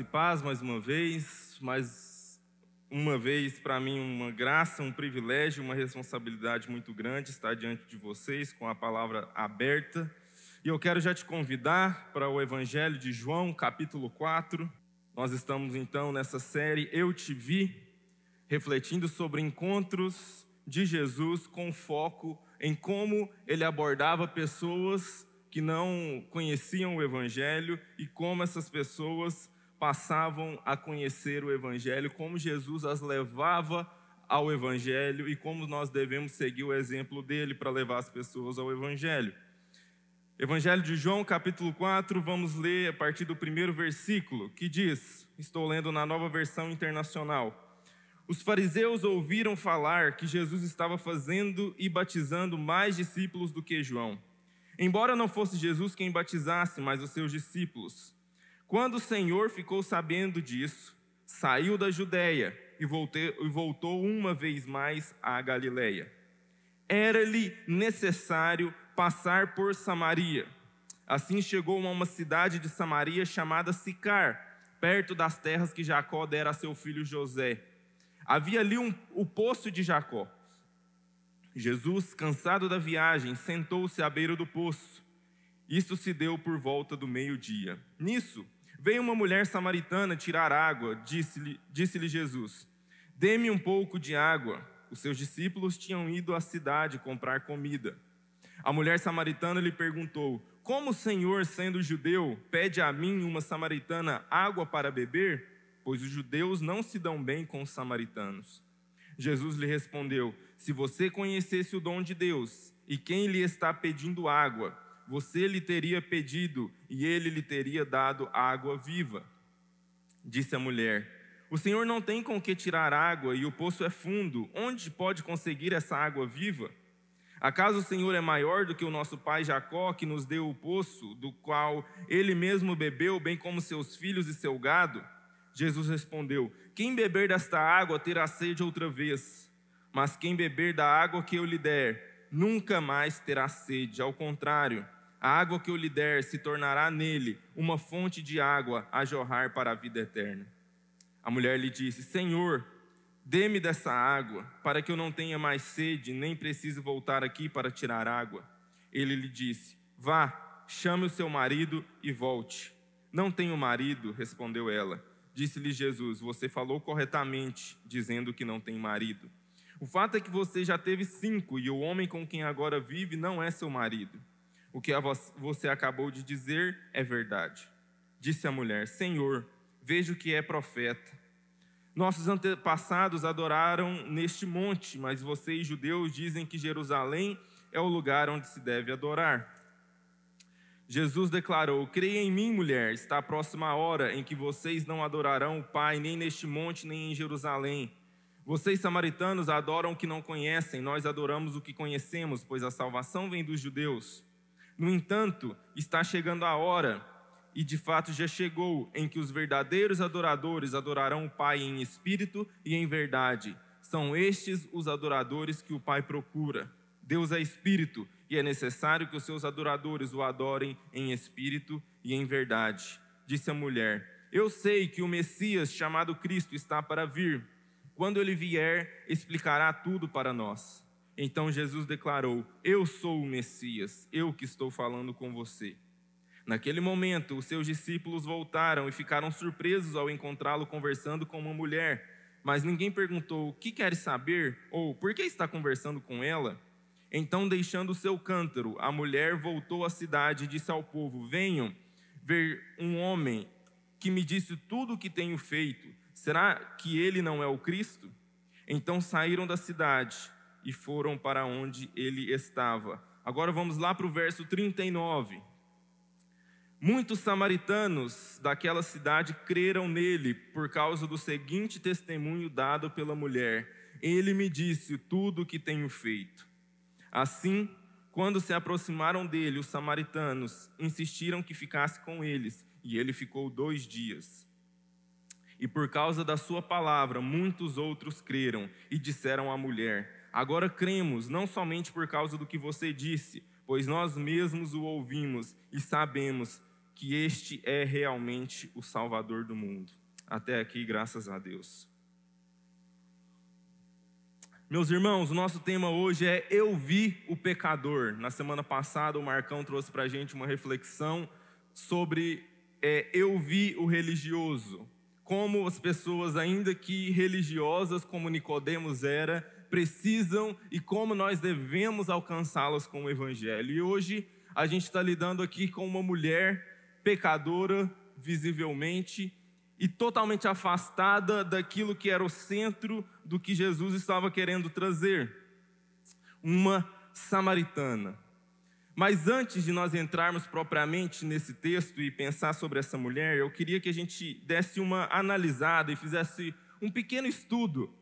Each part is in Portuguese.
e paz mais uma vez, mais uma vez para mim uma graça, um privilégio, uma responsabilidade muito grande estar diante de vocês com a palavra aberta. E eu quero já te convidar para o Evangelho de João, capítulo 4. Nós estamos então nessa série Eu Te Vi, refletindo sobre encontros de Jesus com foco em como ele abordava pessoas que não conheciam o Evangelho e como essas pessoas passavam a conhecer o Evangelho, como Jesus as levava ao Evangelho e como nós devemos seguir o exemplo dele para levar as pessoas ao Evangelho. Evangelho de João, capítulo 4, vamos ler a partir do primeiro versículo, que diz: Estou lendo na nova versão internacional. Os fariseus ouviram falar que Jesus estava fazendo e batizando mais discípulos do que João embora não fosse Jesus quem batizasse, mas os seus discípulos. Quando o Senhor ficou sabendo disso, saiu da Judéia e, voltou uma vez mais à Galiléia. Era-lhe necessário passar por Samaria. Assim chegou a uma cidade de Samaria chamada Sicar, perto das terras que Jacó dera a seu filho José. Havia ali um, o poço de Jacó. Jesus, cansado da viagem, sentou-se à beira do poço. Isto se deu por volta do meio-dia. Nisso, veio uma mulher samaritana tirar água. Disse-lhe disse Jesus: Dê-me um pouco de água. Os seus discípulos tinham ido à cidade comprar comida. A mulher samaritana lhe perguntou: Como o Senhor, sendo judeu, pede a mim, uma samaritana, água para beber? Pois os judeus não se dão bem com os samaritanos. Jesus lhe respondeu: Se você conhecesse o dom de Deus e quem lhe está pedindo água, você lhe teria pedido e ele lhe teria dado água viva. Disse a mulher: O Senhor não tem com que tirar água e o poço é fundo. Onde pode conseguir essa água viva? Acaso o Senhor é maior do que o nosso pai Jacó, que nos deu o poço, do qual ele mesmo bebeu, bem como seus filhos e seu gado? Jesus respondeu: Quem beber desta água terá sede outra vez, mas quem beber da água que eu lhe der, nunca mais terá sede. Ao contrário, a água que eu lhe der se tornará nele uma fonte de água a jorrar para a vida eterna. A mulher lhe disse: Senhor, dê-me dessa água, para que eu não tenha mais sede, nem precise voltar aqui para tirar água. Ele lhe disse: Vá, chame o seu marido e volte. Não tenho marido, respondeu ela. Disse-lhe Jesus: Você falou corretamente, dizendo que não tem marido. O fato é que você já teve cinco e o homem com quem agora vive não é seu marido. O que você acabou de dizer é verdade. Disse a mulher: Senhor, vejo que é profeta. Nossos antepassados adoraram neste monte, mas vocês, judeus, dizem que Jerusalém é o lugar onde se deve adorar. Jesus declarou: Creia em mim, mulher, está próxima a hora em que vocês não adorarão o Pai, nem neste monte, nem em Jerusalém. Vocês, samaritanos, adoram o que não conhecem, nós adoramos o que conhecemos, pois a salvação vem dos judeus. No entanto, está chegando a hora, e de fato já chegou, em que os verdadeiros adoradores adorarão o Pai em espírito e em verdade. São estes os adoradores que o Pai procura. Deus é espírito e é necessário que os seus adoradores o adorem em espírito e em verdade. Disse a mulher: Eu sei que o Messias, chamado Cristo, está para vir. Quando ele vier, explicará tudo para nós. Então Jesus declarou: Eu sou o Messias, eu que estou falando com você. Naquele momento, os seus discípulos voltaram e ficaram surpresos ao encontrá-lo conversando com uma mulher. Mas ninguém perguntou: O que quer saber? ou por que está conversando com ela? Então, deixando o seu cântaro, a mulher voltou à cidade e disse ao povo: Venham ver um homem que me disse tudo o que tenho feito. Será que ele não é o Cristo? Então saíram da cidade e foram para onde ele estava. Agora vamos lá para o verso 39. Muitos samaritanos daquela cidade creram nele por causa do seguinte testemunho dado pela mulher: Ele me disse tudo o que tenho feito. Assim, quando se aproximaram dele, os samaritanos insistiram que ficasse com eles, e ele ficou dois dias. E por causa da sua palavra, muitos outros creram e disseram à mulher: Agora cremos, não somente por causa do que você disse, pois nós mesmos o ouvimos e sabemos que este é realmente o Salvador do mundo. Até aqui, graças a Deus. Meus irmãos, o nosso tema hoje é Eu vi o pecador. Na semana passada, o Marcão trouxe para a gente uma reflexão sobre é, Eu vi o religioso. Como as pessoas, ainda que religiosas, como Nicodemos era, precisam e como nós devemos alcançá-las com o Evangelho. E hoje a gente está lidando aqui com uma mulher pecadora, visivelmente, e totalmente afastada daquilo que era o centro do que Jesus estava querendo trazer. Uma samaritana. Mas antes de nós entrarmos propriamente nesse texto e pensar sobre essa mulher, eu queria que a gente desse uma analisada e fizesse um pequeno estudo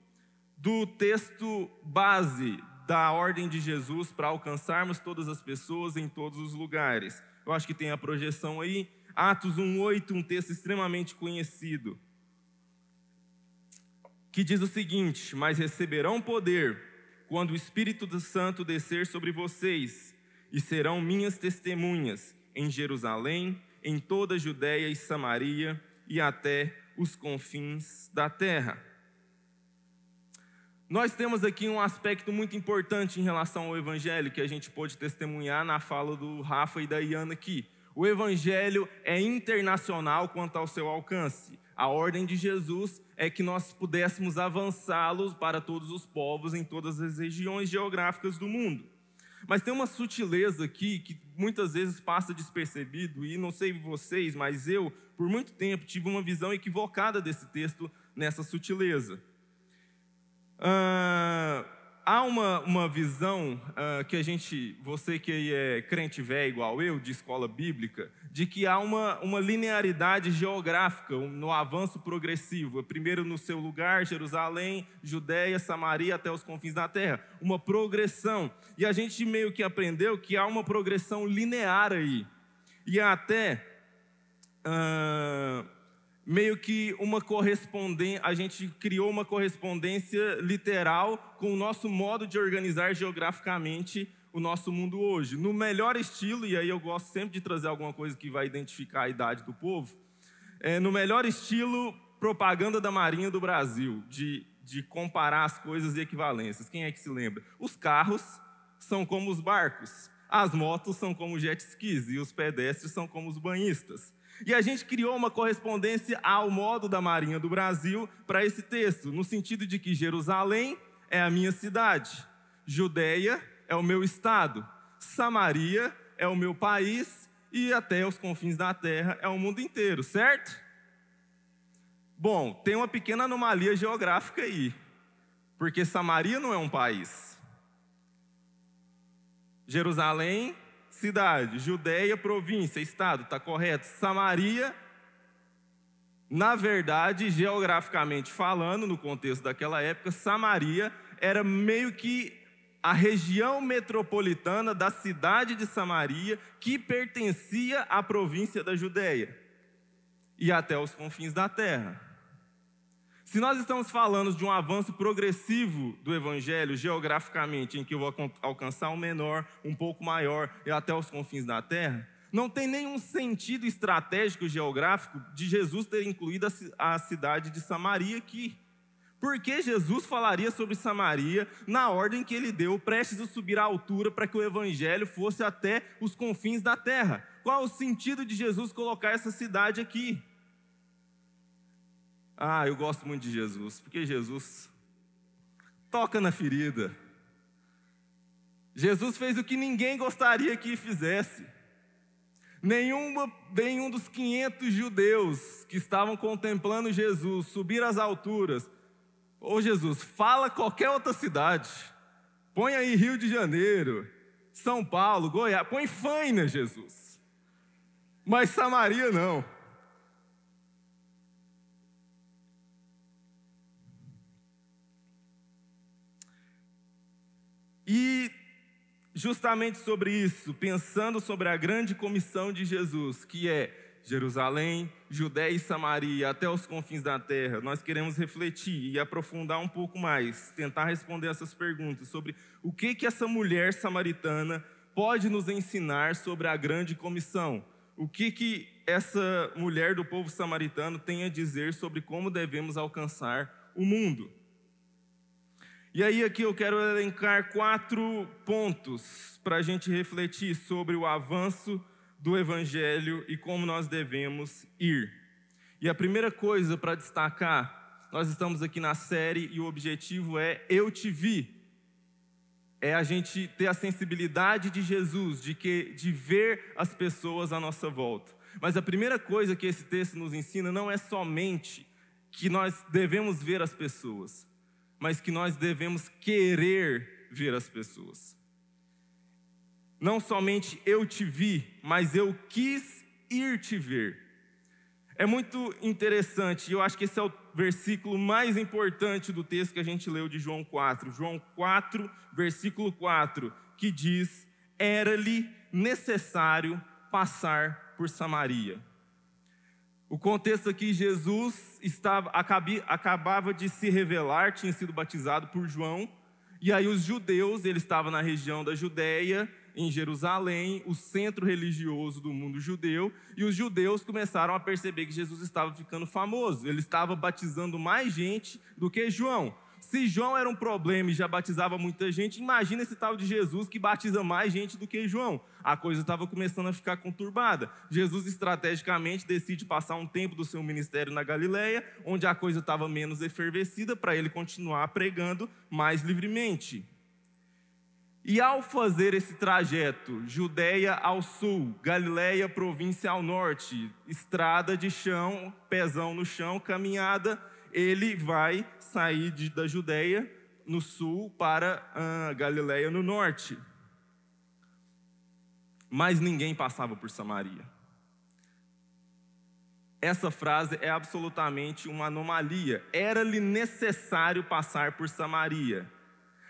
do texto base da ordem de Jesus para alcançarmos todas as pessoas em todos os lugares. Eu acho que tem a projeção aí, Atos 1:8, um texto extremamente conhecido, que diz o seguinte: "Mas receberão poder quando o Espírito Santo descer sobre vocês, e serão minhas testemunhas em Jerusalém, em toda a Judéia e Samaria e até os confins da terra." Nós temos aqui um aspecto muito importante em relação ao Evangelho que a gente pôde testemunhar na fala do Rafa e da Iana aqui. O Evangelho é internacional quanto ao seu alcance. A ordem de Jesus é que nós pudéssemos avançá-los para todos os povos em todas as regiões geográficas do mundo. Mas tem uma sutileza aqui que muitas vezes passa despercebido, e não sei vocês, mas eu, por muito tempo, tive uma visão equivocada desse texto nessa sutileza. Há uma, uma visão uh, que a gente, você que é crente velho igual eu, de escola bíblica, de que há uma, uma linearidade geográfica no avanço progressivo. Primeiro no seu lugar, Jerusalém, Judéia, Samaria, até os confins da terra. Uma progressão. E a gente meio que aprendeu que há uma progressão linear aí. E até. Meio que uma correspondência, a gente criou uma correspondência literal com o nosso modo de organizar geograficamente o nosso mundo hoje. No melhor estilo, e aí eu gosto sempre de trazer alguma coisa que vai identificar a idade do povo, é, no melhor estilo propaganda da Marinha do Brasil, de, de comparar as coisas e equivalências. Quem é que se lembra? Os carros são como os barcos, as motos são como jet skis e os pedestres são como os banhistas. E a gente criou uma correspondência ao modo da Marinha do Brasil para esse texto, no sentido de que Jerusalém é a minha cidade, Judeia é o meu estado, Samaria é o meu país e até os confins da terra é o mundo inteiro, certo? Bom, tem uma pequena anomalia geográfica aí, porque Samaria não é um país. Jerusalém cidade, Judéia, província, estado, está correto? Samaria, na verdade, geograficamente falando, no contexto daquela época, Samaria era meio que a região metropolitana da cidade de Samaria, que pertencia à província da Judéia e até os confins da terra. Se nós estamos falando de um avanço progressivo do Evangelho geograficamente, em que eu vou alcançar um menor, um pouco maior e até os confins da terra, não tem nenhum sentido estratégico geográfico de Jesus ter incluído a cidade de Samaria aqui. Por que Jesus falaria sobre Samaria na ordem que ele deu, prestes a subir à altura para que o evangelho fosse até os confins da terra? Qual o sentido de Jesus colocar essa cidade aqui? Ah, eu gosto muito de Jesus, porque Jesus toca na ferida. Jesus fez o que ninguém gostaria que fizesse. Nenhuma, nenhum dos 500 judeus que estavam contemplando Jesus subir às alturas. Ô oh, Jesus, fala qualquer outra cidade. Põe aí Rio de Janeiro, São Paulo, Goiás. Põe Faina, Jesus. Mas Samaria não. E justamente sobre isso, pensando sobre a grande comissão de Jesus, que é Jerusalém, Judéia e Samaria, até os confins da terra, nós queremos refletir e aprofundar um pouco mais, tentar responder essas perguntas sobre o que que essa mulher samaritana pode nos ensinar sobre a grande comissão. o que, que essa mulher do povo samaritano tem a dizer sobre como devemos alcançar o mundo. E aí, aqui eu quero elencar quatro pontos para a gente refletir sobre o avanço do Evangelho e como nós devemos ir. E a primeira coisa para destacar, nós estamos aqui na série e o objetivo é Eu Te Vi. É a gente ter a sensibilidade de Jesus, de, que, de ver as pessoas à nossa volta. Mas a primeira coisa que esse texto nos ensina não é somente que nós devemos ver as pessoas, mas que nós devemos querer ver as pessoas. Não somente eu te vi, mas eu quis ir te ver. É muito interessante, e eu acho que esse é o versículo mais importante do texto que a gente leu de João 4. João 4, versículo 4, que diz: Era-lhe necessário passar por Samaria. O contexto aqui, Jesus estava, acabava de se revelar, tinha sido batizado por João, e aí os judeus, ele estava na região da Judéia, em Jerusalém, o centro religioso do mundo judeu, e os judeus começaram a perceber que Jesus estava ficando famoso, ele estava batizando mais gente do que João. Se João era um problema e já batizava muita gente, imagina esse tal de Jesus que batiza mais gente do que João. A coisa estava começando a ficar conturbada. Jesus estrategicamente decide passar um tempo do seu ministério na Galileia, onde a coisa estava menos efervescida, para ele continuar pregando mais livremente. E ao fazer esse trajeto, Judéia ao sul, Galileia, província ao norte, estrada de chão, pezão no chão, caminhada, ele vai sair de, da Judéia no sul para a Galileia no norte. Mas ninguém passava por Samaria. Essa frase é absolutamente uma anomalia. Era-lhe necessário passar por Samaria.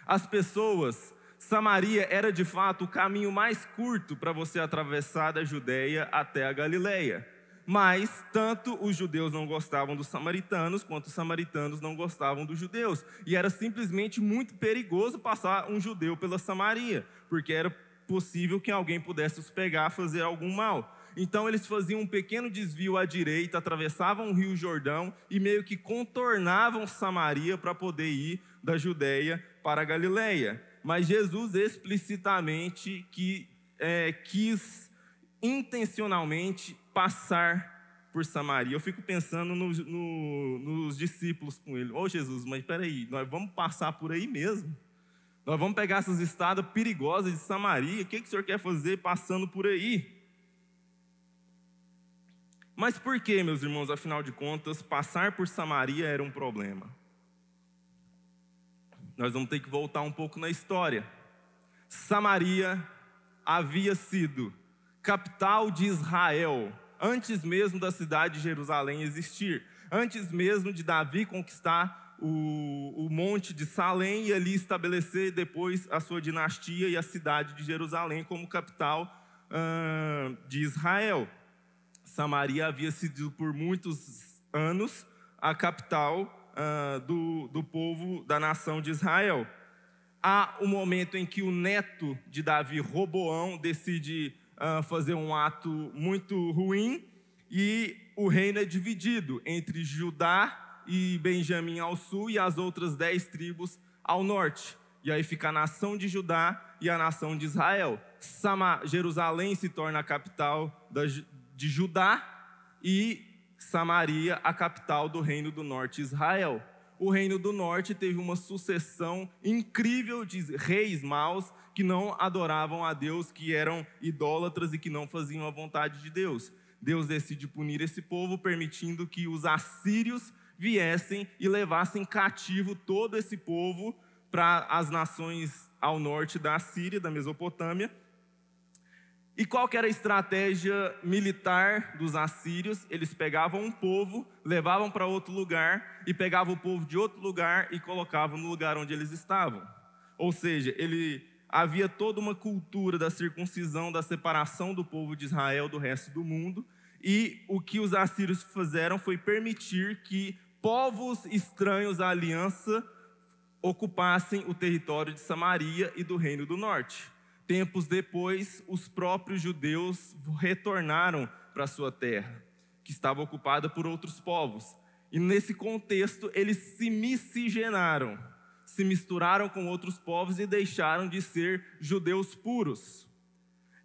As pessoas, Samaria era de fato o caminho mais curto para você atravessar da Judéia até a Galileia. Mas tanto os judeus não gostavam dos samaritanos, quanto os samaritanos não gostavam dos judeus. E era simplesmente muito perigoso passar um judeu pela Samaria, porque era possível que alguém pudesse os pegar, fazer algum mal. Então eles faziam um pequeno desvio à direita, atravessavam o Rio Jordão e meio que contornavam Samaria para poder ir da Judéia para a Galileia. Mas Jesus explicitamente que, é, quis intencionalmente passar por Samaria. Eu fico pensando no, no, nos discípulos com ele. Ô oh, Jesus, mas peraí, nós vamos passar por aí mesmo? Nós vamos pegar essas estradas perigosas de Samaria? O que, que o senhor quer fazer passando por aí? Mas por que, meus irmãos, afinal de contas, passar por Samaria era um problema? Nós vamos ter que voltar um pouco na história. Samaria havia sido capital de Israel antes mesmo da cidade de Jerusalém existir, antes mesmo de Davi conquistar o, o monte de Salém e ali estabelecer depois a sua dinastia e a cidade de Jerusalém como capital de Israel. Samaria havia sido por muitos anos a capital do, do povo da nação de Israel. Há um momento em que o neto de Davi, Roboão, decide uh, fazer um ato muito ruim e o reino é dividido entre Judá e Benjamim ao sul e as outras dez tribos ao norte. E aí fica a nação de Judá e a nação de Israel. Sama, Jerusalém se torna a capital da, de Judá e Samaria a capital do reino do norte Israel. O reino do norte teve uma sucessão incrível de reis maus que não adoravam a Deus, que eram idólatras e que não faziam a vontade de Deus. Deus decide punir esse povo, permitindo que os assírios viessem e levassem cativo todo esse povo para as nações ao norte da Síria, da Mesopotâmia. E qual era a estratégia militar dos assírios? Eles pegavam um povo, levavam para outro lugar e pegavam o povo de outro lugar e colocavam no lugar onde eles estavam. Ou seja, ele havia toda uma cultura da circuncisão, da separação do povo de Israel do resto do mundo, e o que os assírios fizeram foi permitir que povos estranhos à aliança ocupassem o território de Samaria e do Reino do Norte. Tempos depois, os próprios judeus retornaram para sua terra, que estava ocupada por outros povos. E nesse contexto, eles se miscigenaram, se misturaram com outros povos e deixaram de ser judeus puros.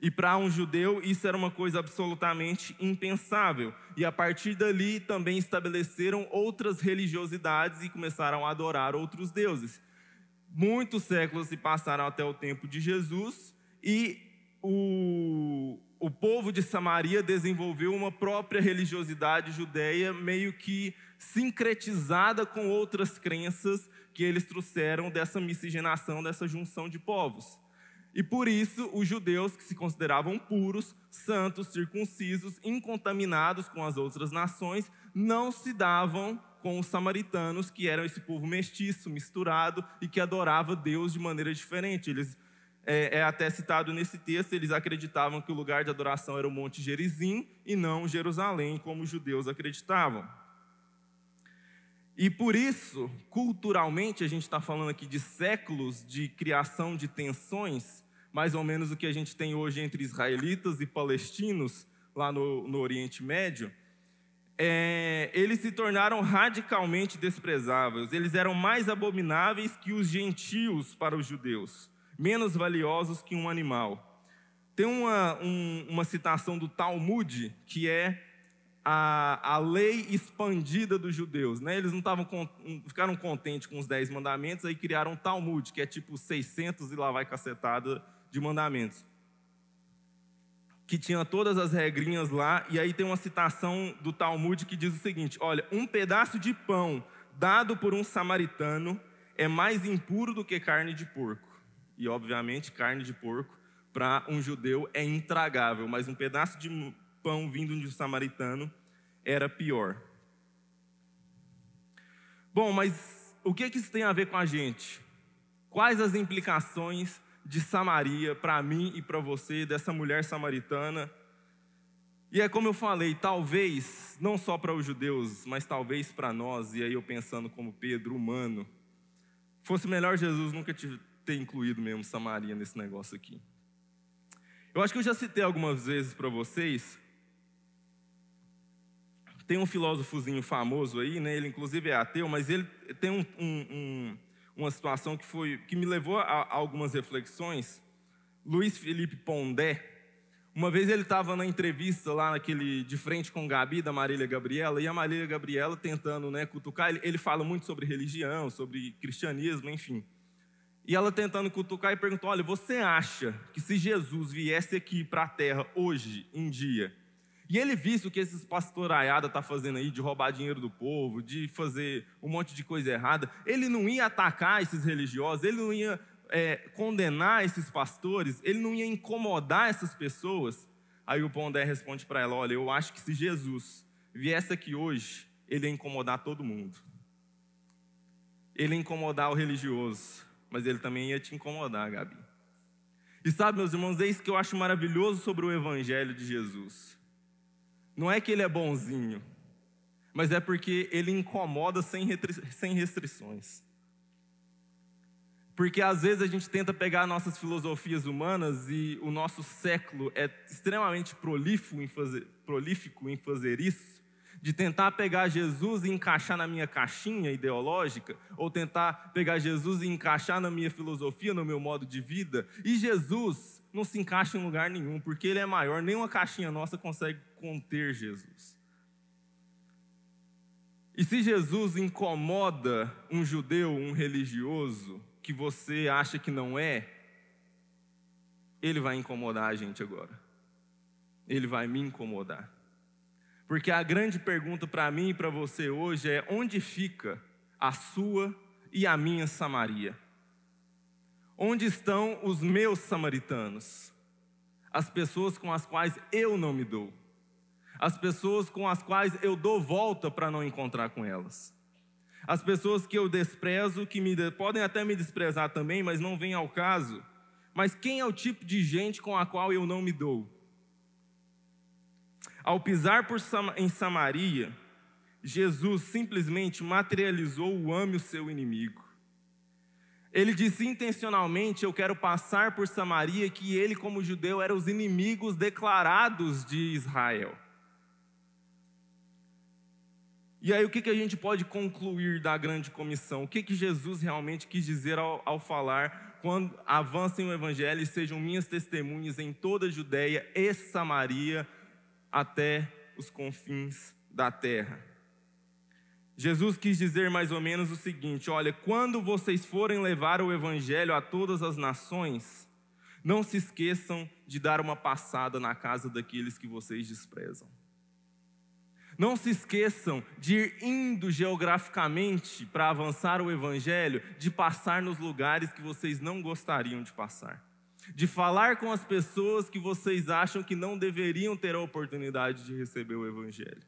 E para um judeu isso era uma coisa absolutamente impensável. E a partir dali também estabeleceram outras religiosidades e começaram a adorar outros deuses. Muitos séculos se passaram até o tempo de Jesus e o, o povo de Samaria desenvolveu uma própria religiosidade judeia, meio que sincretizada com outras crenças que eles trouxeram dessa miscigenação, dessa junção de povos. E por isso, os judeus que se consideravam puros, santos, circuncisos, incontaminados com as outras nações, não se davam com os samaritanos, que eram esse povo mestiço, misturado e que adorava Deus de maneira diferente. Eles é, é, até citado nesse texto, eles acreditavam que o lugar de adoração era o Monte Gerizim e não Jerusalém, como os judeus acreditavam. E por isso, culturalmente, a gente está falando aqui de séculos de criação de tensões, mais ou menos o que a gente tem hoje entre israelitas e palestinos, lá no, no Oriente Médio. É, eles se tornaram radicalmente desprezáveis, eles eram mais abomináveis que os gentios para os judeus, menos valiosos que um animal. Tem uma, um, uma citação do Talmud que é a, a lei expandida dos judeus. Né? Eles não estavam ficaram contentes com os dez mandamentos, aí criaram o Talmud, que é tipo 600 e lá vai cacetada de mandamentos. Que tinha todas as regrinhas lá, e aí tem uma citação do Talmud que diz o seguinte: olha, um pedaço de pão dado por um samaritano é mais impuro do que carne de porco. E obviamente, carne de porco para um judeu é intragável, mas um pedaço de pão vindo de um samaritano era pior. Bom, mas o que, que isso tem a ver com a gente? Quais as implicações de Samaria para mim e para você, dessa mulher samaritana? E é como eu falei, talvez, não só para os judeus, mas talvez para nós, e aí eu pensando como Pedro, humano, fosse melhor Jesus nunca ter incluído mesmo Samaria nesse negócio aqui. Eu acho que eu já citei algumas vezes para vocês tem um filósofozinho famoso aí, né? ele inclusive é ateu, mas ele tem um, um, um, uma situação que, foi, que me levou a, a algumas reflexões. Luiz Felipe Pondé, uma vez ele estava na entrevista lá naquele de frente com Gabi da Marília Gabriela e a Marília Gabriela tentando né, cutucar, ele, ele fala muito sobre religião, sobre cristianismo, enfim. E ela tentando cutucar e perguntou: Olha, você acha que se Jesus viesse aqui para a terra hoje, em dia, e ele visse o que esses pastoraiada tá fazendo aí de roubar dinheiro do povo, de fazer um monte de coisa errada, ele não ia atacar esses religiosos, ele não ia é, condenar esses pastores, ele não ia incomodar essas pessoas. Aí o Pondé responde para ela: Olha, eu acho que se Jesus viesse aqui hoje, ele ia incomodar todo mundo. Ele ia incomodar o religioso, mas ele também ia te incomodar, Gabi. E sabe, meus irmãos, é isso que eu acho maravilhoso sobre o Evangelho de Jesus. Não é que ele é bonzinho, mas é porque ele incomoda sem restrições. Porque às vezes a gente tenta pegar nossas filosofias humanas e o nosso século é extremamente prolífico em fazer, prolífico em fazer isso, de tentar pegar Jesus e encaixar na minha caixinha ideológica, ou tentar pegar Jesus e encaixar na minha filosofia, no meu modo de vida, e Jesus não se encaixa em lugar nenhum, porque ele é maior, nenhuma caixinha nossa consegue conter Jesus. E se Jesus incomoda um judeu, um religioso, que você acha que não é, ele vai incomodar a gente agora. Ele vai me incomodar. Porque a grande pergunta para mim e para você hoje é: onde fica a sua e a minha Samaria? Onde estão os meus samaritanos? As pessoas com as quais eu não me dou. As pessoas com as quais eu dou volta para não encontrar com elas. As pessoas que eu desprezo, que me, podem até me desprezar também, mas não vem ao caso. Mas quem é o tipo de gente com a qual eu não me dou? Ao pisar por, em Samaria, Jesus simplesmente materializou o ame o seu inimigo. Ele disse intencionalmente: Eu quero passar por Samaria, que ele, como judeu, era os inimigos declarados de Israel. E aí, o que, que a gente pode concluir da grande comissão? O que, que Jesus realmente quis dizer ao, ao falar quando avancem o evangelho e sejam minhas testemunhas em toda a Judéia e Samaria até os confins da terra? Jesus quis dizer mais ou menos o seguinte: olha, quando vocês forem levar o evangelho a todas as nações, não se esqueçam de dar uma passada na casa daqueles que vocês desprezam. Não se esqueçam de ir indo geograficamente para avançar o Evangelho, de passar nos lugares que vocês não gostariam de passar, de falar com as pessoas que vocês acham que não deveriam ter a oportunidade de receber o Evangelho.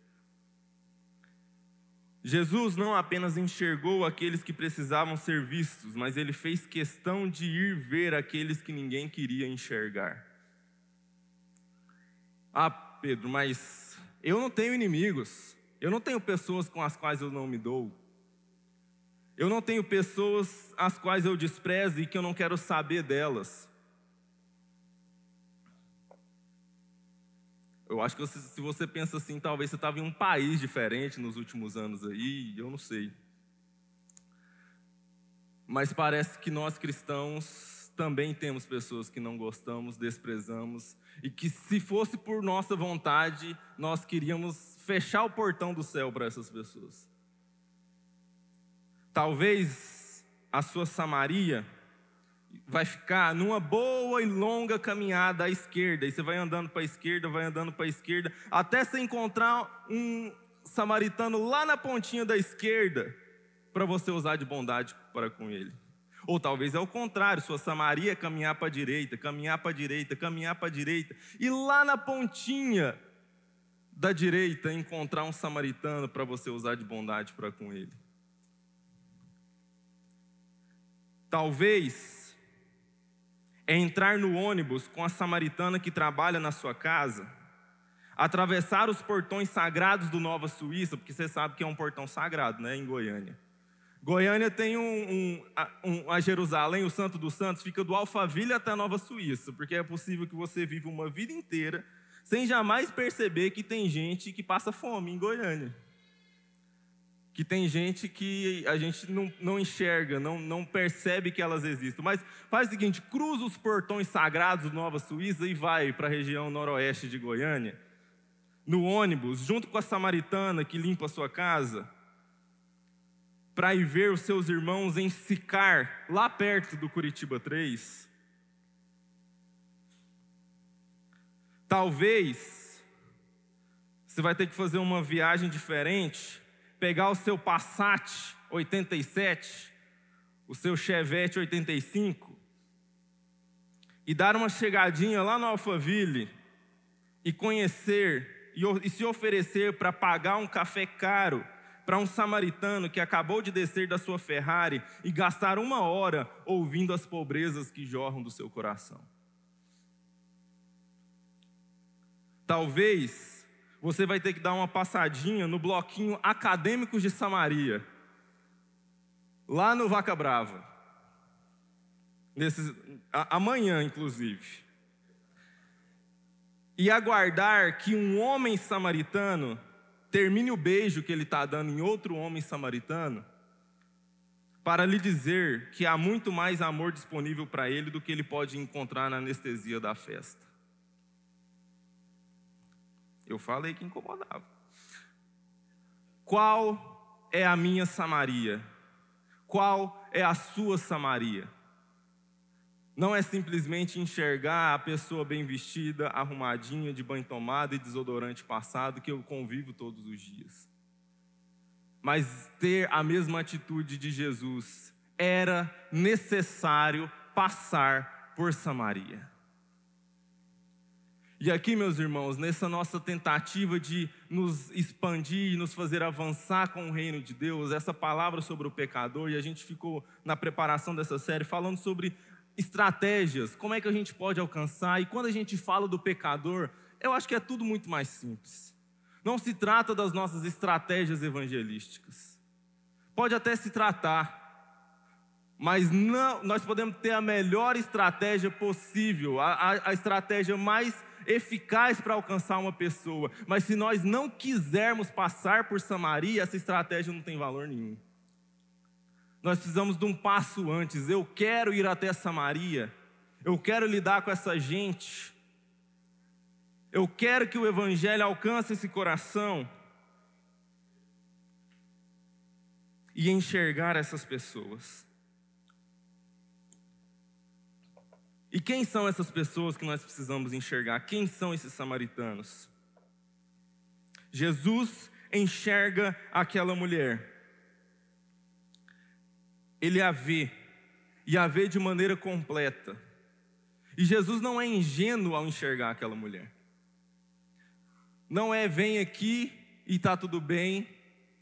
Jesus não apenas enxergou aqueles que precisavam ser vistos, mas ele fez questão de ir ver aqueles que ninguém queria enxergar. Ah, Pedro, mas eu não tenho inimigos. Eu não tenho pessoas com as quais eu não me dou. Eu não tenho pessoas as quais eu desprezo e que eu não quero saber delas. Eu acho que se você pensa assim, talvez você estava em um país diferente nos últimos anos aí, eu não sei. Mas parece que nós cristãos também temos pessoas que não gostamos, desprezamos e que, se fosse por nossa vontade, nós queríamos fechar o portão do céu para essas pessoas. Talvez a sua Samaria vai ficar numa boa e longa caminhada à esquerda, e você vai andando para a esquerda, vai andando para a esquerda, até você encontrar um samaritano lá na pontinha da esquerda, para você usar de bondade para com ele. Ou talvez é o contrário, sua Samaria caminhar para a direita, caminhar para a direita, caminhar para a direita, e lá na pontinha da direita encontrar um samaritano para você usar de bondade para com ele. Talvez é entrar no ônibus com a samaritana que trabalha na sua casa, atravessar os portões sagrados do Nova Suíça, porque você sabe que é um portão sagrado, né, em Goiânia Goiânia tem um, um, um, a Jerusalém, o Santo dos Santos, fica do Alphaville até a Nova Suíça, porque é possível que você viva uma vida inteira sem jamais perceber que tem gente que passa fome em Goiânia. Que tem gente que a gente não, não enxerga, não, não percebe que elas existem. Mas faz o seguinte: cruza os portões sagrados do Nova Suíça e vai para a região noroeste de Goiânia, no ônibus, junto com a samaritana que limpa a sua casa para ir ver os seus irmãos em Sicar, lá perto do Curitiba 3. Talvez você vai ter que fazer uma viagem diferente, pegar o seu Passat 87, o seu Chevette 85 e dar uma chegadinha lá no Alphaville e conhecer e, e se oferecer para pagar um café caro para um samaritano que acabou de descer da sua Ferrari e gastar uma hora ouvindo as pobrezas que jorram do seu coração. Talvez você vai ter que dar uma passadinha no bloquinho Acadêmicos de Samaria, lá no Vaca Brava, nesses, a, amanhã, inclusive, e aguardar que um homem samaritano termine o beijo que ele está dando em outro homem samaritano, para lhe dizer que há muito mais amor disponível para ele do que ele pode encontrar na anestesia da festa. Eu falei que incomodava. Qual é a minha Samaria? Qual é a sua Samaria? Não é simplesmente enxergar a pessoa bem vestida, arrumadinha, de banho tomado e desodorante passado, que eu convivo todos os dias. Mas ter a mesma atitude de Jesus. Era necessário passar por Samaria. E aqui, meus irmãos, nessa nossa tentativa de nos expandir e nos fazer avançar com o reino de Deus, essa palavra sobre o pecador, e a gente ficou na preparação dessa série falando sobre estratégias, como é que a gente pode alcançar. E quando a gente fala do pecador, eu acho que é tudo muito mais simples. Não se trata das nossas estratégias evangelísticas. Pode até se tratar, Mas não, nós podemos ter a melhor estratégia possível, a, a, a estratégia mais eficaz para alcançar uma pessoa. Mas se nós não quisermos passar por Samaria, essa estratégia não tem valor nenhum. Nós precisamos de um passo antes. Eu quero ir até Samaria. Eu quero lidar com essa gente. Eu quero que o Evangelho alcance esse coração. E enxergar essas pessoas. E quem são essas pessoas que nós precisamos enxergar? Quem são esses samaritanos? Jesus enxerga aquela mulher. Ele a vê, e a vê de maneira completa. E Jesus não é ingênuo ao enxergar aquela mulher. Não é, vem aqui e está tudo bem,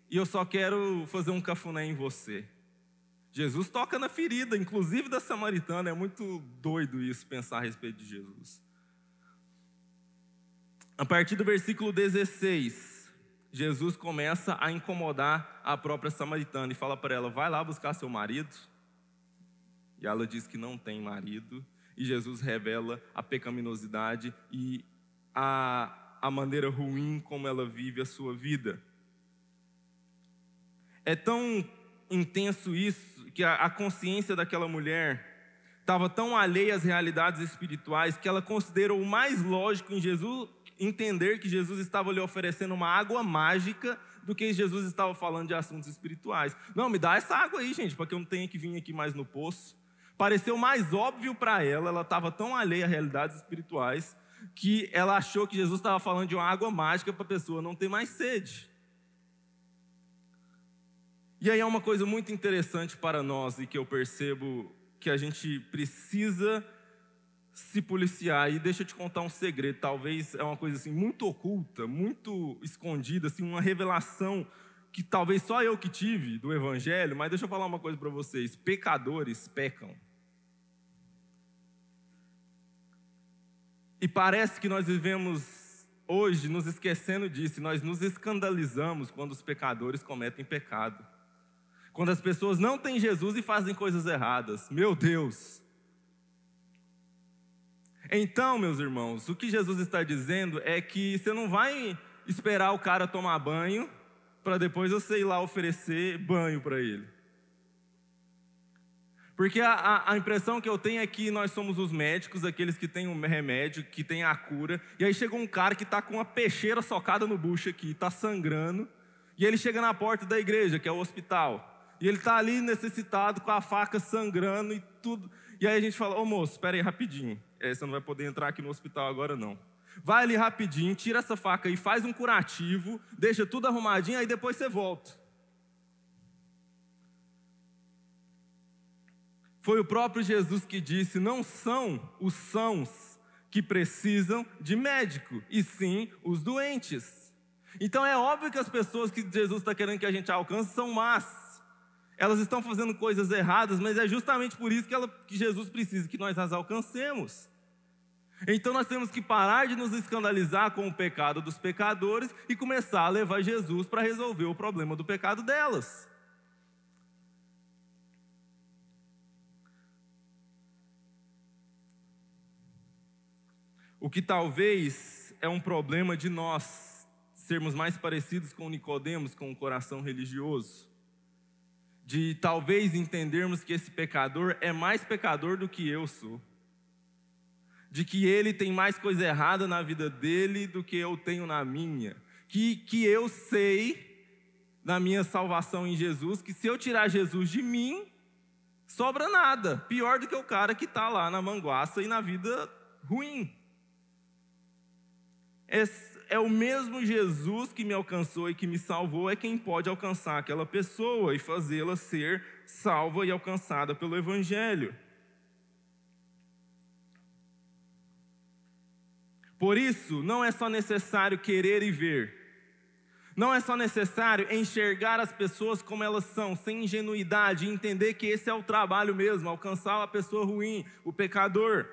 e eu só quero fazer um cafuné em você. Jesus toca na ferida, inclusive da samaritana. É muito doido isso, pensar a respeito de Jesus. A partir do versículo 16, Jesus começa a incomodar a própria samaritana e fala para ela: vai lá buscar seu marido. E ela diz que não tem marido. E Jesus revela a pecaminosidade e a, a maneira ruim como ela vive a sua vida. É tão intenso isso, que a, consciência daquela mulher estava tão alheia às realidades espirituais que ela considerou o mais lógico em Jesus entender que Jesus estava lhe oferecendo uma água mágica do que Jesus estava falando de assuntos espirituais. Não, me dá essa água aí, gente, para que eu não tenha que vir aqui mais no poço. Pareceu mais óbvio para ela, ela estava tão alheia a realidades espirituais, que ela achou que Jesus estava falando de uma água mágica para a pessoa não ter mais sede. E aí é uma coisa muito interessante para nós e que eu percebo que a gente precisa se policiar. E deixa eu te contar um segredo, talvez é uma coisa assim muito oculta, muito escondida, assim uma revelação que talvez só eu que tive do evangelho, mas deixa eu falar uma coisa para vocês. Pecadores pecam. E parece que nós vivemos hoje nos esquecendo disso, nós nos escandalizamos quando os pecadores cometem pecado. Quando as pessoas não têm Jesus e fazem coisas erradas. Meu Deus. Então, meus irmãos, o que Jesus está dizendo é que você não vai esperar o cara tomar banho para depois você ir lá oferecer banho para ele. Porque a, a, impressão que eu tenho é que nós somos os médicos, aqueles que têm o um remédio, que têm a cura, e aí chega um cara que está com uma peixeira socada no bucho aqui, está sangrando, e ele chega na porta da igreja, que é o hospital. E ele está ali necessitado, com a faca sangrando e tudo. E aí a gente fala: Ô moço, espera aí rapidinho. É, você não vai poder entrar aqui no hospital agora não. Vai ali rapidinho, tira essa faca aí, faz um curativo, deixa tudo arrumadinho, aí depois você volta. Foi o próprio Jesus que disse: não são os sãos que precisam de médico, e sim os doentes. Então é óbvio que as pessoas que Jesus está querendo que a gente alcance são más elas estão fazendo coisas erradas, mas é justamente por isso que, ela, que Jesus precisa que nós as alcancemos. Então nós temos que parar de nos escandalizar com o pecado dos pecadores e começar a levar Jesus para resolver o problema do pecado delas. O que talvez é um problema de nós sermos mais parecidos com Nicodemos, com o coração religioso de talvez entendermos que esse pecador é mais pecador do que eu sou. De que ele tem mais coisa errada na vida dele do que eu tenho na minha. Que, que eu sei, na minha salvação em Jesus, que se eu tirar Jesus de mim, sobra nada. Pior do que o cara que está lá na manguaça e na vida ruim. Esse, é o mesmo Jesus que me alcançou e que me salvou, é quem pode alcançar aquela pessoa e fazê-la ser salva e alcançada pelo Evangelho. Por isso, não é só necessário querer e ver, não é só necessário enxergar as pessoas como elas são, sem ingenuidade, e entender que esse é o trabalho mesmo, alcançar a pessoa ruim, o pecador,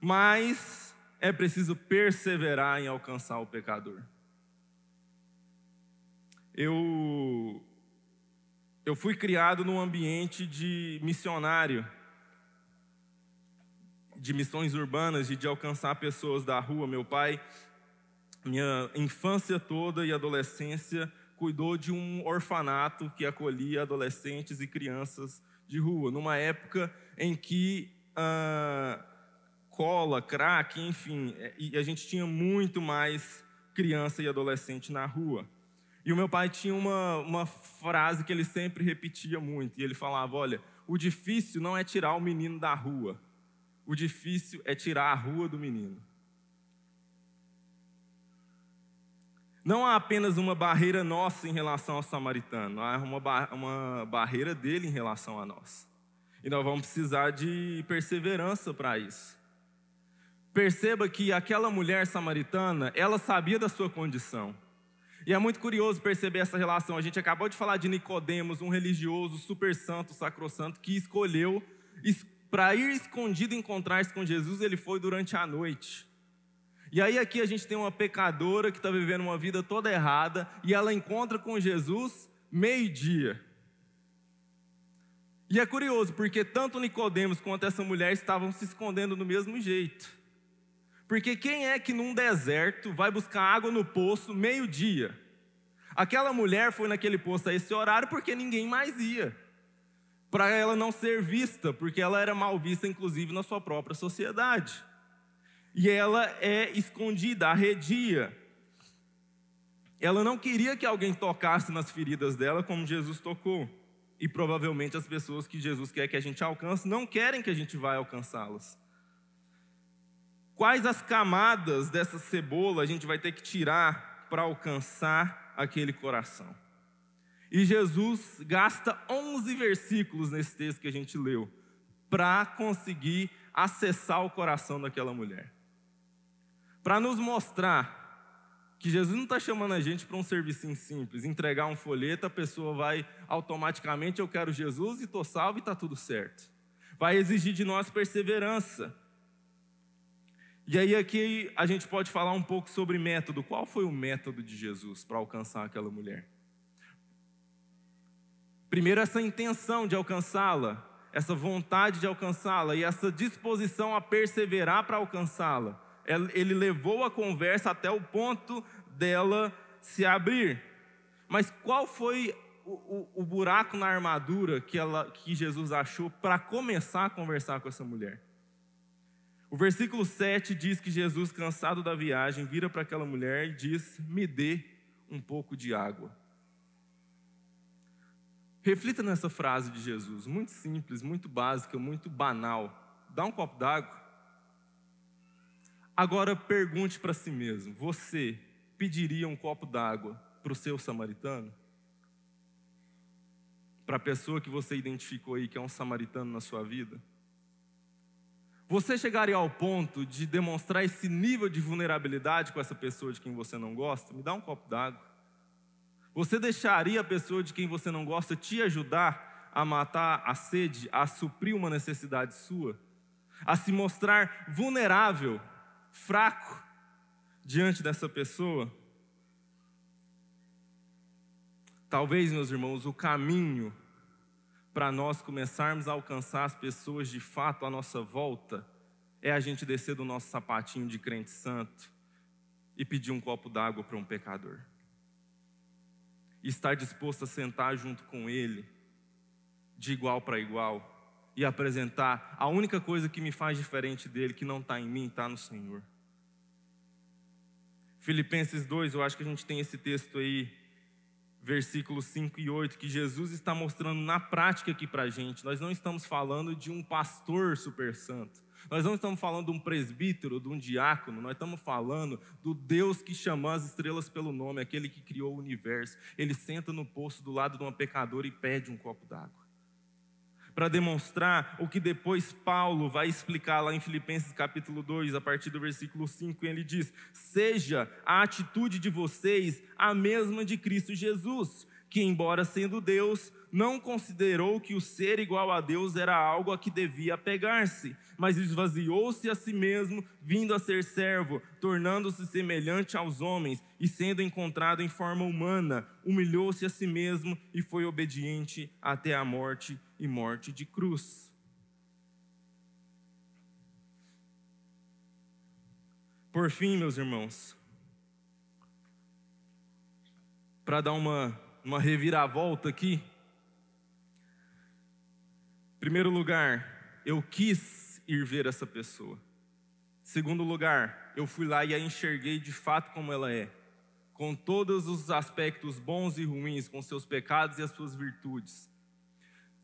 mas é preciso perseverar em alcançar o pecador. Eu, eu fui criado num ambiente de missionário, de missões urbanas e de alcançar pessoas da rua. Meu pai, minha infância toda e adolescência, cuidou de um orfanato que acolhia adolescentes e crianças de rua, numa época em que ah, cola, crack, enfim, é, e a gente tinha muito mais criança e adolescente na rua. E o meu pai tinha uma, uma frase que ele sempre repetia muito, e ele falava: Olha, o difícil não é tirar o menino da rua, o difícil é tirar a rua do menino. Não há apenas uma barreira nossa em relação ao samaritano, há uma, uma barreira dele em relação a nós. E nós vamos precisar de perseverança para isso. Perceba que aquela mulher samaritana, ela sabia da sua condição. E é muito curioso perceber essa relação. A gente acabou de falar de Nicodemos, um religioso super santo, sacrossanto, que escolheu para ir escondido encontrar-se com Jesus, ele foi durante a noite. E aí aqui a gente tem uma pecadora que está vivendo uma vida toda errada e ela encontra com Jesus meio-dia. E é curioso, porque tanto Nicodemos quanto essa mulher estavam se escondendo do mesmo jeito. Porque quem é que num deserto vai buscar água no poço meio-dia? Aquela mulher foi naquele poço a esse horário porque ninguém mais ia. Para ela não ser vista, porque ela era mal vista, inclusive, na sua própria sociedade. E ela é escondida, arredia. Ela não queria que alguém tocasse nas feridas dela como Jesus tocou. E provavelmente as pessoas que Jesus quer que a gente alcance não querem que a gente vá alcançá-las. Quais as camadas dessa cebola a gente vai ter que tirar para alcançar aquele coração? E Jesus gasta 11 versículos nesse texto que a gente leu para conseguir acessar o coração daquela mulher. Para nos mostrar que Jesus não está chamando a gente para um serviço simples, entregar um folheto, a pessoa vai automaticamente, eu quero Jesus e estou salvo e está tudo certo. Vai exigir de nós perseverança, e aí aqui a gente pode falar um pouco sobre método. Qual foi o método de Jesus para alcançar aquela mulher? Primeiro essa intenção de alcançá-la, essa vontade de alcançá-la e essa disposição a perseverar para alcançá-la. Ele levou a conversa até o ponto dela se abrir. Mas qual foi o, o, o buraco na armadura que, ela, que Jesus achou para começar a conversar com essa mulher? O versículo 7 diz que Jesus, cansado da viagem, vira para aquela mulher e diz: Me dê um pouco de água. Reflita nessa frase de Jesus, muito simples, muito básica, muito banal. Dá um copo d'água. Agora pergunte para si mesmo: você pediria um copo d'água para o seu samaritano? Para a pessoa que você identificou aí que é um samaritano na sua vida? Você chegaria ao ponto de demonstrar esse nível de vulnerabilidade com essa pessoa de quem você não gosta? Me dá um copo d'água. Você deixaria a pessoa de quem você não gosta te ajudar a matar a sede, a suprir uma necessidade sua? A se mostrar vulnerável, fraco diante dessa pessoa? Talvez, meus irmãos, o caminho para nós começarmos a alcançar as pessoas de fato à nossa volta, é a gente descer do nosso sapatinho de crente santo e pedir um copo d'água para um pecador. E estar disposto a sentar junto com ele, de igual para igual, e apresentar a única coisa que me faz diferente dele, que não está em mim, está no Senhor. Filipenses 2, eu acho que a gente tem esse texto aí versículos 5 e 8, que Jesus está mostrando na prática aqui para a gente. Nós não estamos falando de um pastor super santo. Nós não estamos falando de um presbítero, de um diácono, nós estamos falando do Deus que chamou as estrelas pelo nome, aquele que criou o universo. Ele senta no poço do lado de uma pecadora e pede um copo d'água para demonstrar o que depois Paulo vai explicar lá em Filipenses capítulo 2, a partir do versículo 5, ele diz: Seja a atitude de vocês a mesma de Cristo Jesus, que, embora sendo Deus, não considerou que o ser igual a Deus era algo a que devia apegar-se, mas esvaziou-se a si mesmo, vindo a ser servo, tornando-se semelhante aos homens e sendo encontrado em forma humana, humilhou-se a si mesmo e foi obediente até a morte e morte de cruz. Por fim, meus irmãos, para dar uma, uma reviravolta aqui, Primeiro lugar, eu quis ir ver essa pessoa. Segundo lugar, eu fui lá e a enxerguei de fato como ela é, com todos os aspectos bons e ruins, com seus pecados e as suas virtudes.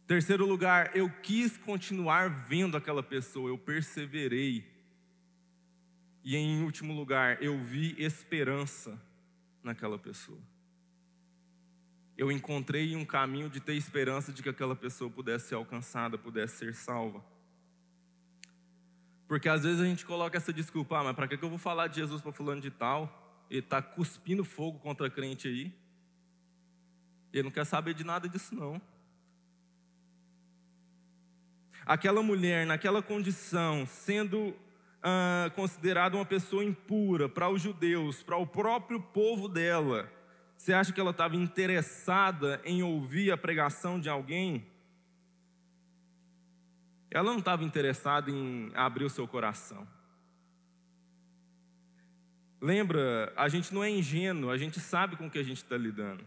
Terceiro lugar, eu quis continuar vendo aquela pessoa, eu perseverei. E em último lugar, eu vi esperança naquela pessoa eu encontrei um caminho de ter esperança de que aquela pessoa pudesse ser alcançada, pudesse ser salva. Porque às vezes a gente coloca essa desculpa, ah, mas para que eu vou falar de Jesus para fulano de tal? Ele está cuspindo fogo contra a crente aí. Ele não quer saber de nada disso não. Aquela mulher, naquela condição, sendo ah, considerada uma pessoa impura para os judeus, para o próprio povo dela, você acha que ela estava interessada em ouvir a pregação de alguém? Ela não estava interessada em abrir o seu coração. Lembra, a gente não é ingênuo, a gente sabe com o que a gente está lidando.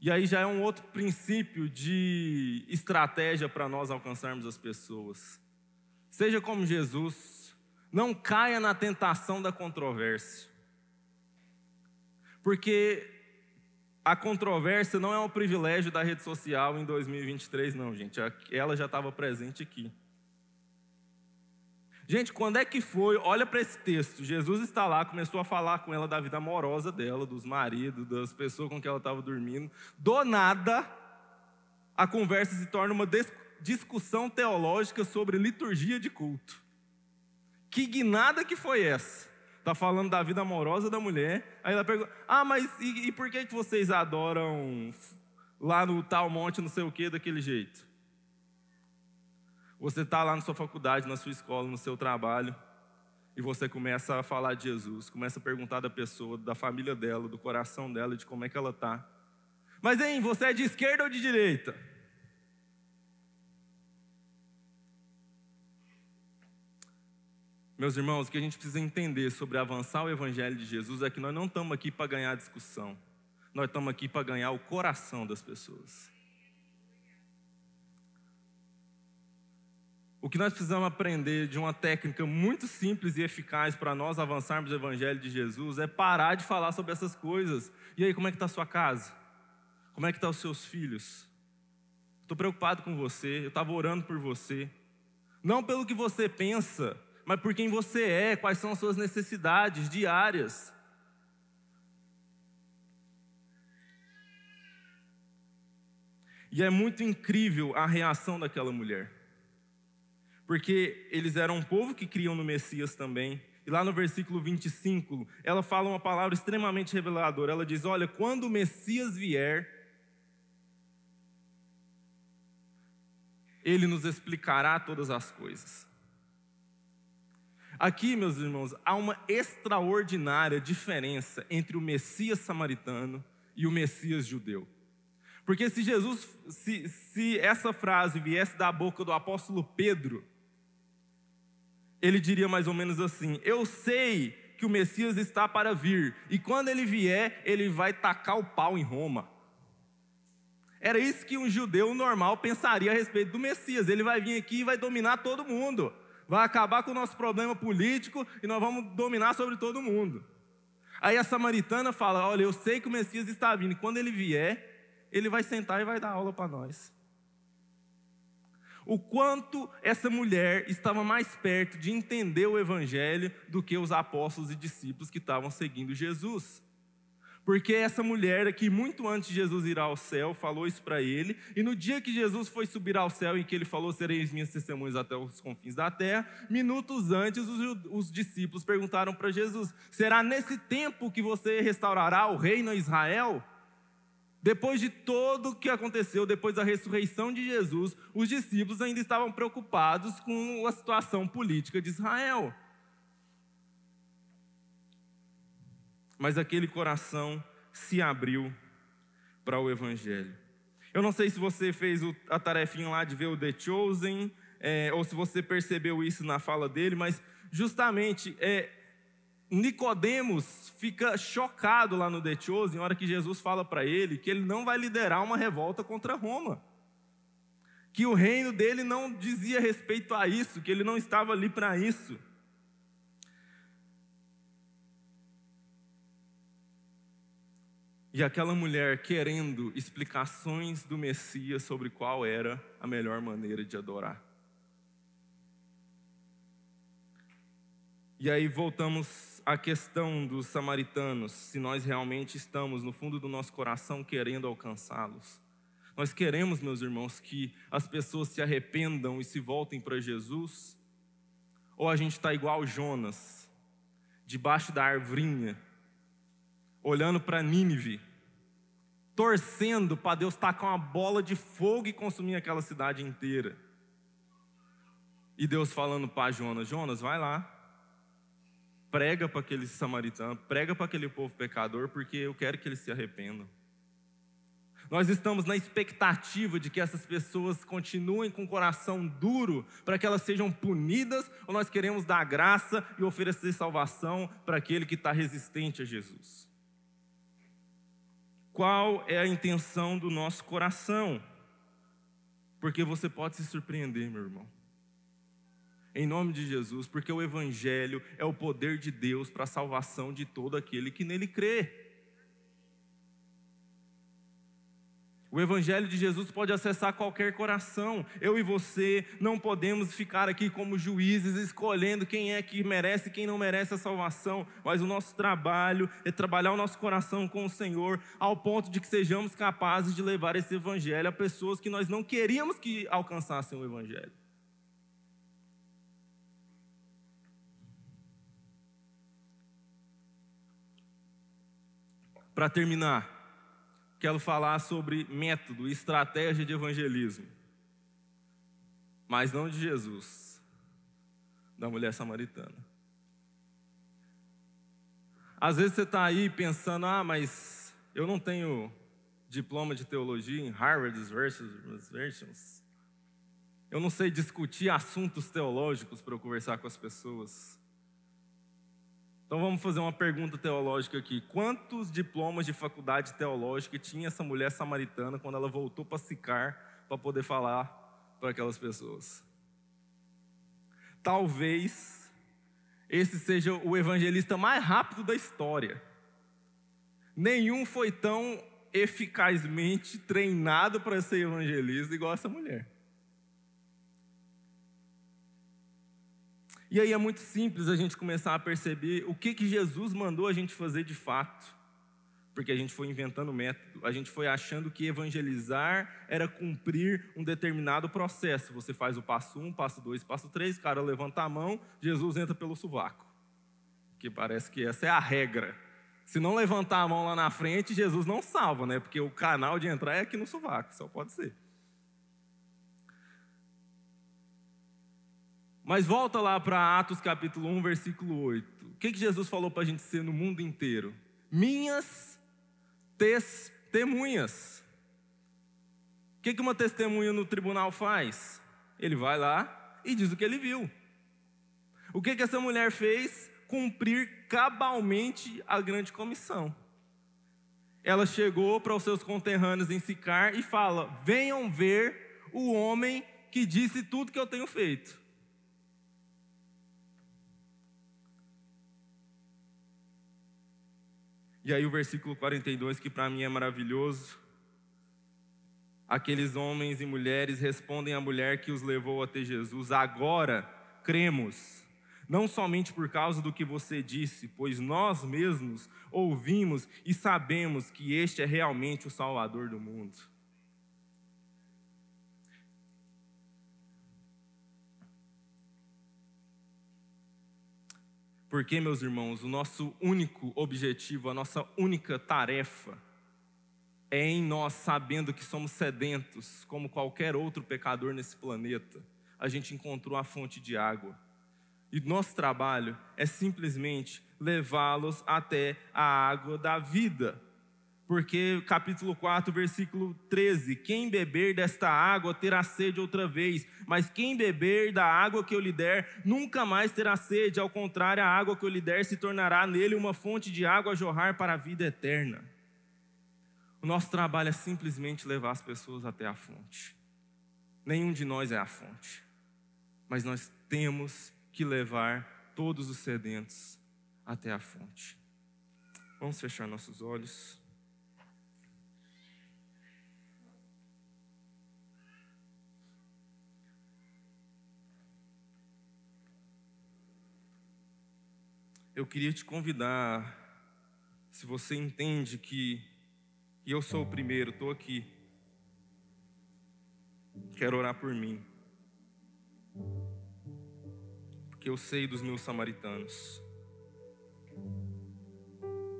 E aí já é um outro princípio de estratégia para nós alcançarmos as pessoas. Seja como Jesus, não caia na tentação da controvérsia. Porque a controvérsia não é um privilégio da rede social em 2023, não, gente. Ela já estava presente aqui. Gente, quando é que foi? Olha para esse texto. Jesus está lá, começou a falar com ela da vida amorosa dela, dos maridos, das pessoas com quem ela estava dormindo. Do nada, a conversa se torna uma discussão teológica sobre liturgia de culto. Que guinada que foi essa? Está falando da vida amorosa da mulher. Aí ela pergunta: Ah, mas e, e por que, que vocês adoram lá no tal monte, não sei o que, daquele jeito? Você está lá na sua faculdade, na sua escola, no seu trabalho, e você começa a falar de Jesus, começa a perguntar da pessoa, da família dela, do coração dela, de como é que ela está. Mas, hein, você é de esquerda ou de direita? Meus irmãos, o que a gente precisa entender sobre avançar o Evangelho de Jesus é que nós não estamos aqui para ganhar discussão, nós estamos aqui para ganhar o coração das pessoas. O que nós precisamos aprender de uma técnica muito simples e eficaz para nós avançarmos o Evangelho de Jesus é parar de falar sobre essas coisas. E aí, como é que está a sua casa? Como é que estão tá os seus filhos? Estou preocupado com você, eu estava orando por você. Não pelo que você pensa, mas por quem você é, quais são as suas necessidades diárias. E é muito incrível a reação daquela mulher. Porque eles eram um povo que criam no Messias também. E lá no versículo 25, ela fala uma palavra extremamente reveladora. Ela diz: Olha, quando o Messias vier, ele nos explicará todas as coisas. Aqui, meus irmãos, há uma extraordinária diferença entre o Messias samaritano e o Messias judeu. Porque se Jesus, se, se essa frase viesse da boca do apóstolo Pedro, ele diria mais ou menos assim: Eu sei que o Messias está para vir, e quando ele vier, ele vai tacar o pau em Roma. Era isso que um judeu normal pensaria a respeito do Messias: ele vai vir aqui e vai dominar todo mundo vai acabar com o nosso problema político e nós vamos dominar sobre todo mundo. Aí a samaritana fala: Olha, eu sei que o Messias está vindo, e quando ele vier, ele vai sentar e vai dar aula para nós. O quanto essa mulher estava mais perto de entender o Evangelho do que os apóstolos e discípulos que estavam seguindo Jesus. Porque essa mulher aqui, muito antes de Jesus ir ao céu, falou isso para ele. E no dia que Jesus foi subir ao céu, em que ele falou: Sereis minhas testemunhas até os confins da terra, minutos antes, os, os discípulos perguntaram para Jesus: Será nesse tempo que você restaurará o reino a Israel? Depois de todo o que aconteceu, depois da ressurreição de Jesus, os discípulos ainda estavam preocupados com a situação política de Israel. Mas aquele coração se abriu para o Evangelho. Eu não sei se você fez a tarefinha lá de ver o The Chosen, é, ou se você percebeu isso na fala dele, mas justamente é, Nicodemos fica chocado lá no The Chosen, na hora que Jesus fala para ele que ele não vai liderar uma revolta contra Roma. Que o reino dele não dizia respeito a isso, que ele não estava ali para isso. E aquela mulher querendo explicações do Messias sobre qual era a melhor maneira de adorar. E aí voltamos à questão dos samaritanos, se nós realmente estamos no fundo do nosso coração querendo alcançá-los. Nós queremos, meus irmãos, que as pessoas se arrependam e se voltem para Jesus? Ou a gente está igual Jonas, debaixo da arvrinha, olhando para Nínive, torcendo para Deus tacar uma bola de fogo e consumir aquela cidade inteira? E Deus falando para Jonas: Jonas, vai lá, prega para aquele samaritano, prega para aquele povo pecador, porque eu quero que eles se arrependam. Nós estamos na expectativa de que essas pessoas continuem com o coração duro para que elas sejam punidas, ou nós queremos dar graça e oferecer salvação para aquele que está resistente a Jesus? Qual é a intenção do nosso coração? Porque você pode se surpreender, meu irmão em nome de Jesus, porque o Evangelho é o poder de Deus para a salvação de todo aquele que nele crê. O Evangelho de Jesus pode acessar qualquer coração. Eu e você não podemos ficar aqui como juízes escolhendo quem é que merece e quem não merece a salvação, mas o nosso trabalho é trabalhar o nosso coração com o Senhor, ao ponto de que sejamos capazes de levar esse Evangelho a pessoas que nós não queríamos que alcançassem o Evangelho. Para terminar, quero falar sobre método, estratégia de evangelismo. Mas não de Jesus, da mulher samaritana. Às vezes você está aí pensando, ah, mas eu não tenho diploma de teologia em Harvard Versions. Eu não sei discutir assuntos teológicos para eu conversar com as pessoas. Então vamos fazer uma pergunta teológica aqui. Quantos diplomas de faculdade teológica tinha essa mulher samaritana quando ela voltou para Sicar para poder falar para aquelas pessoas? Talvez esse seja o evangelista mais rápido da história. Nenhum foi tão eficazmente treinado para ser evangelista igual essa mulher. E aí é muito simples a gente começar a perceber o que, que Jesus mandou a gente fazer de fato. Porque a gente foi inventando método, a gente foi achando que evangelizar era cumprir um determinado processo. Você faz o passo um, passo dois, passo três, o cara levanta a mão, Jesus entra pelo sovaco. Que parece que essa é a regra. Se não levantar a mão lá na frente, Jesus não salva, né? Porque o canal de entrar é aqui no sovaco, só pode ser. Mas volta lá para Atos capítulo 1, versículo 8. O que, que Jesus falou para a gente ser no mundo inteiro? Minhas testemunhas. O que, que uma testemunha no tribunal faz? Ele vai lá e diz o que ele viu. O que, que essa mulher fez? Cumprir cabalmente a grande comissão. Ela chegou para os seus conterrâneos em Sicar e fala: Venham ver o homem que disse tudo que eu tenho feito. E aí o versículo 42, que para mim é maravilhoso. Aqueles homens e mulheres respondem à mulher que os levou até Jesus: Agora cremos, não somente por causa do que você disse, pois nós mesmos ouvimos e sabemos que este é realmente o Salvador do mundo. Porque, meus irmãos, o nosso único objetivo, a nossa única tarefa é em nós, sabendo que somos sedentos, como qualquer outro pecador nesse planeta, a gente encontrou a fonte de água. E nosso trabalho é simplesmente levá-los até a água da vida. Porque capítulo 4, versículo 13: Quem beber desta água terá sede outra vez, mas quem beber da água que eu lhe der nunca mais terá sede, ao contrário, a água que eu lhe der se tornará nele uma fonte de água a jorrar para a vida eterna. O nosso trabalho é simplesmente levar as pessoas até a fonte. Nenhum de nós é a fonte, mas nós temos que levar todos os sedentos até a fonte. Vamos fechar nossos olhos. Eu queria te convidar, se você entende que eu sou o primeiro, estou aqui, quero orar por mim, porque eu sei dos meus samaritanos,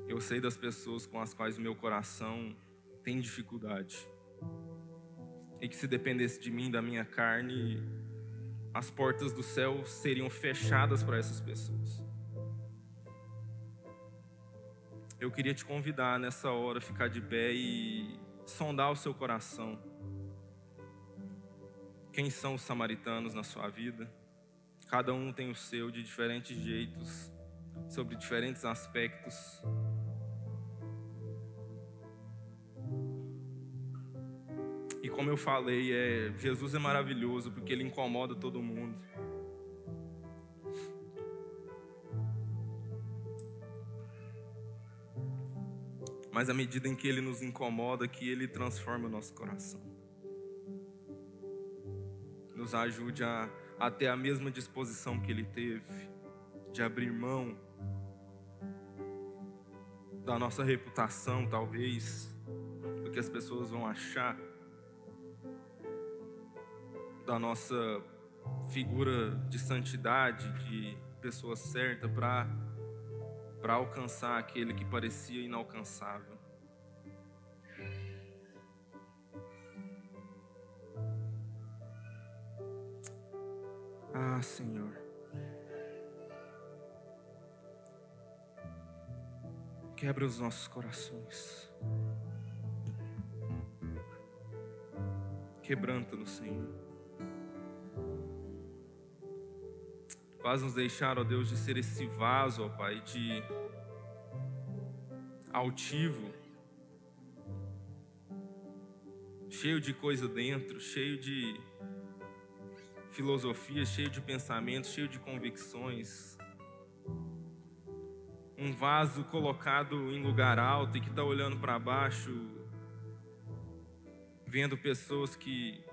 eu sei das pessoas com as quais o meu coração tem dificuldade, e que se dependesse de mim, da minha carne, as portas do céu seriam fechadas para essas pessoas. Eu queria te convidar nessa hora a ficar de pé e sondar o seu coração. Quem são os samaritanos na sua vida? Cada um tem o seu de diferentes jeitos, sobre diferentes aspectos. E como eu falei, é, Jesus é maravilhoso porque ele incomoda todo mundo. Mas à medida em que Ele nos incomoda, que Ele transforma o nosso coração. Nos ajude a, a ter a mesma disposição que Ele teve, de abrir mão da nossa reputação, talvez, do que as pessoas vão achar, da nossa figura de santidade, de pessoa certa, para para alcançar aquele que parecia inalcançável. Ah, Senhor. Quebra os nossos corações. Quebranta-nos, Senhor. Faz nos deixar, ó Deus, de ser esse vaso, ó Pai, de altivo, cheio de coisa dentro, cheio de filosofia, cheio de pensamentos, cheio de convicções. Um vaso colocado em lugar alto e que está olhando para baixo, vendo pessoas que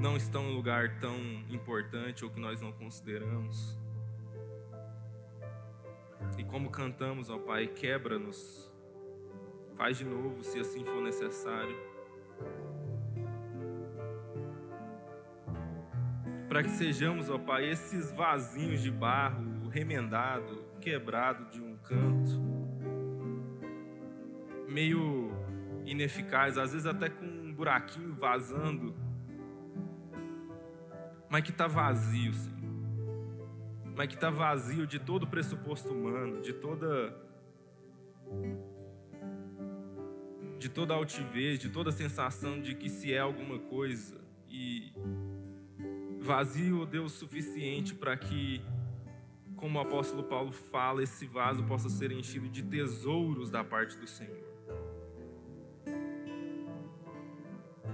não estão em um lugar tão importante ou que nós não consideramos. E como cantamos, ó Pai, quebra-nos, faz de novo se assim for necessário. Para que sejamos, ó Pai, esses vasinhos de barro remendado, quebrado de um canto, meio ineficaz, às vezes até com um buraquinho vazando mas que está vazio, Senhor. Mas que está vazio de todo o pressuposto humano, de toda. de toda altivez, de toda sensação de que se é alguma coisa. E vazio, Deus, suficiente para que, como o apóstolo Paulo fala, esse vaso possa ser enchido de tesouros da parte do Senhor.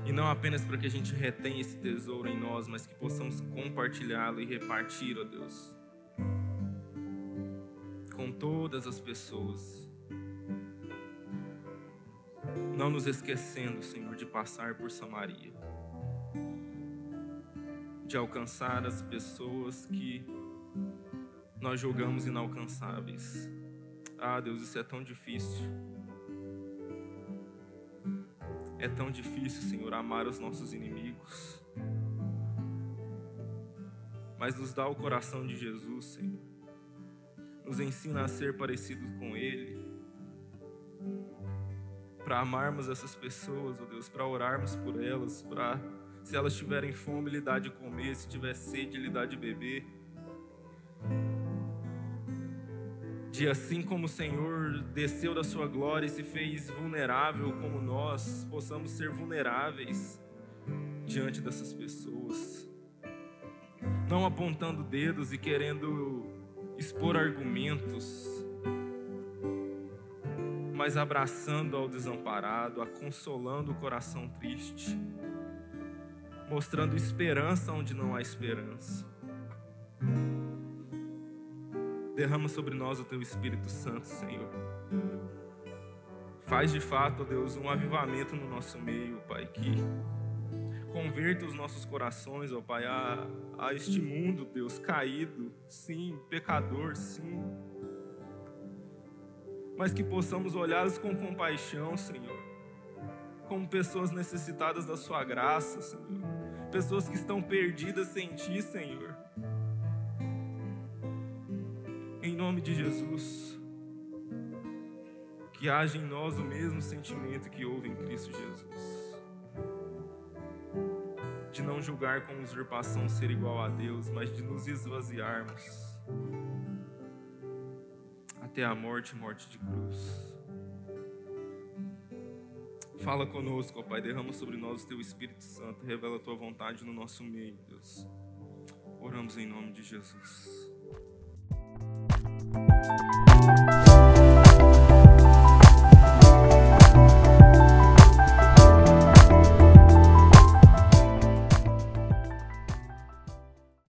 E não apenas para que a gente retenha esse tesouro em nós, mas que possamos compartilhá-lo e repartir, ó Deus, com todas as pessoas. Não nos esquecendo, Senhor, de passar por Samaria, de alcançar as pessoas que nós julgamos inalcançáveis. Ah, Deus, isso é tão difícil. É tão difícil, Senhor, amar os nossos inimigos. Mas nos dá o coração de Jesus, Senhor. Nos ensina a ser parecidos com Ele. para amarmos essas pessoas, ó Deus, para orarmos por elas, para se elas tiverem fome, lhe dar de comer, se tiver sede, lhe dar de beber. De assim como o Senhor desceu da sua glória e se fez vulnerável como nós, possamos ser vulneráveis diante dessas pessoas. Não apontando dedos e querendo expor argumentos, mas abraçando ao desamparado, aconsolando o coração triste, mostrando esperança onde não há esperança. Derrama sobre nós o teu Espírito Santo, Senhor. Faz de fato, ó Deus, um avivamento no nosso meio, Pai, que converta os nossos corações, ó Pai, a, a este mundo, Deus, caído, sim, pecador, sim mas que possamos olhá-los com compaixão, Senhor, como pessoas necessitadas da Sua graça, Senhor, pessoas que estão perdidas sem Ti, Senhor. Em nome de Jesus, que haja em nós o mesmo sentimento que houve em Cristo Jesus. De não julgar com usurpação ser igual a Deus, mas de nos esvaziarmos até a morte morte de cruz. Fala conosco, ó Pai, derrama sobre nós o teu Espírito Santo, revela a tua vontade no nosso meio, Deus. Oramos em nome de Jesus. Música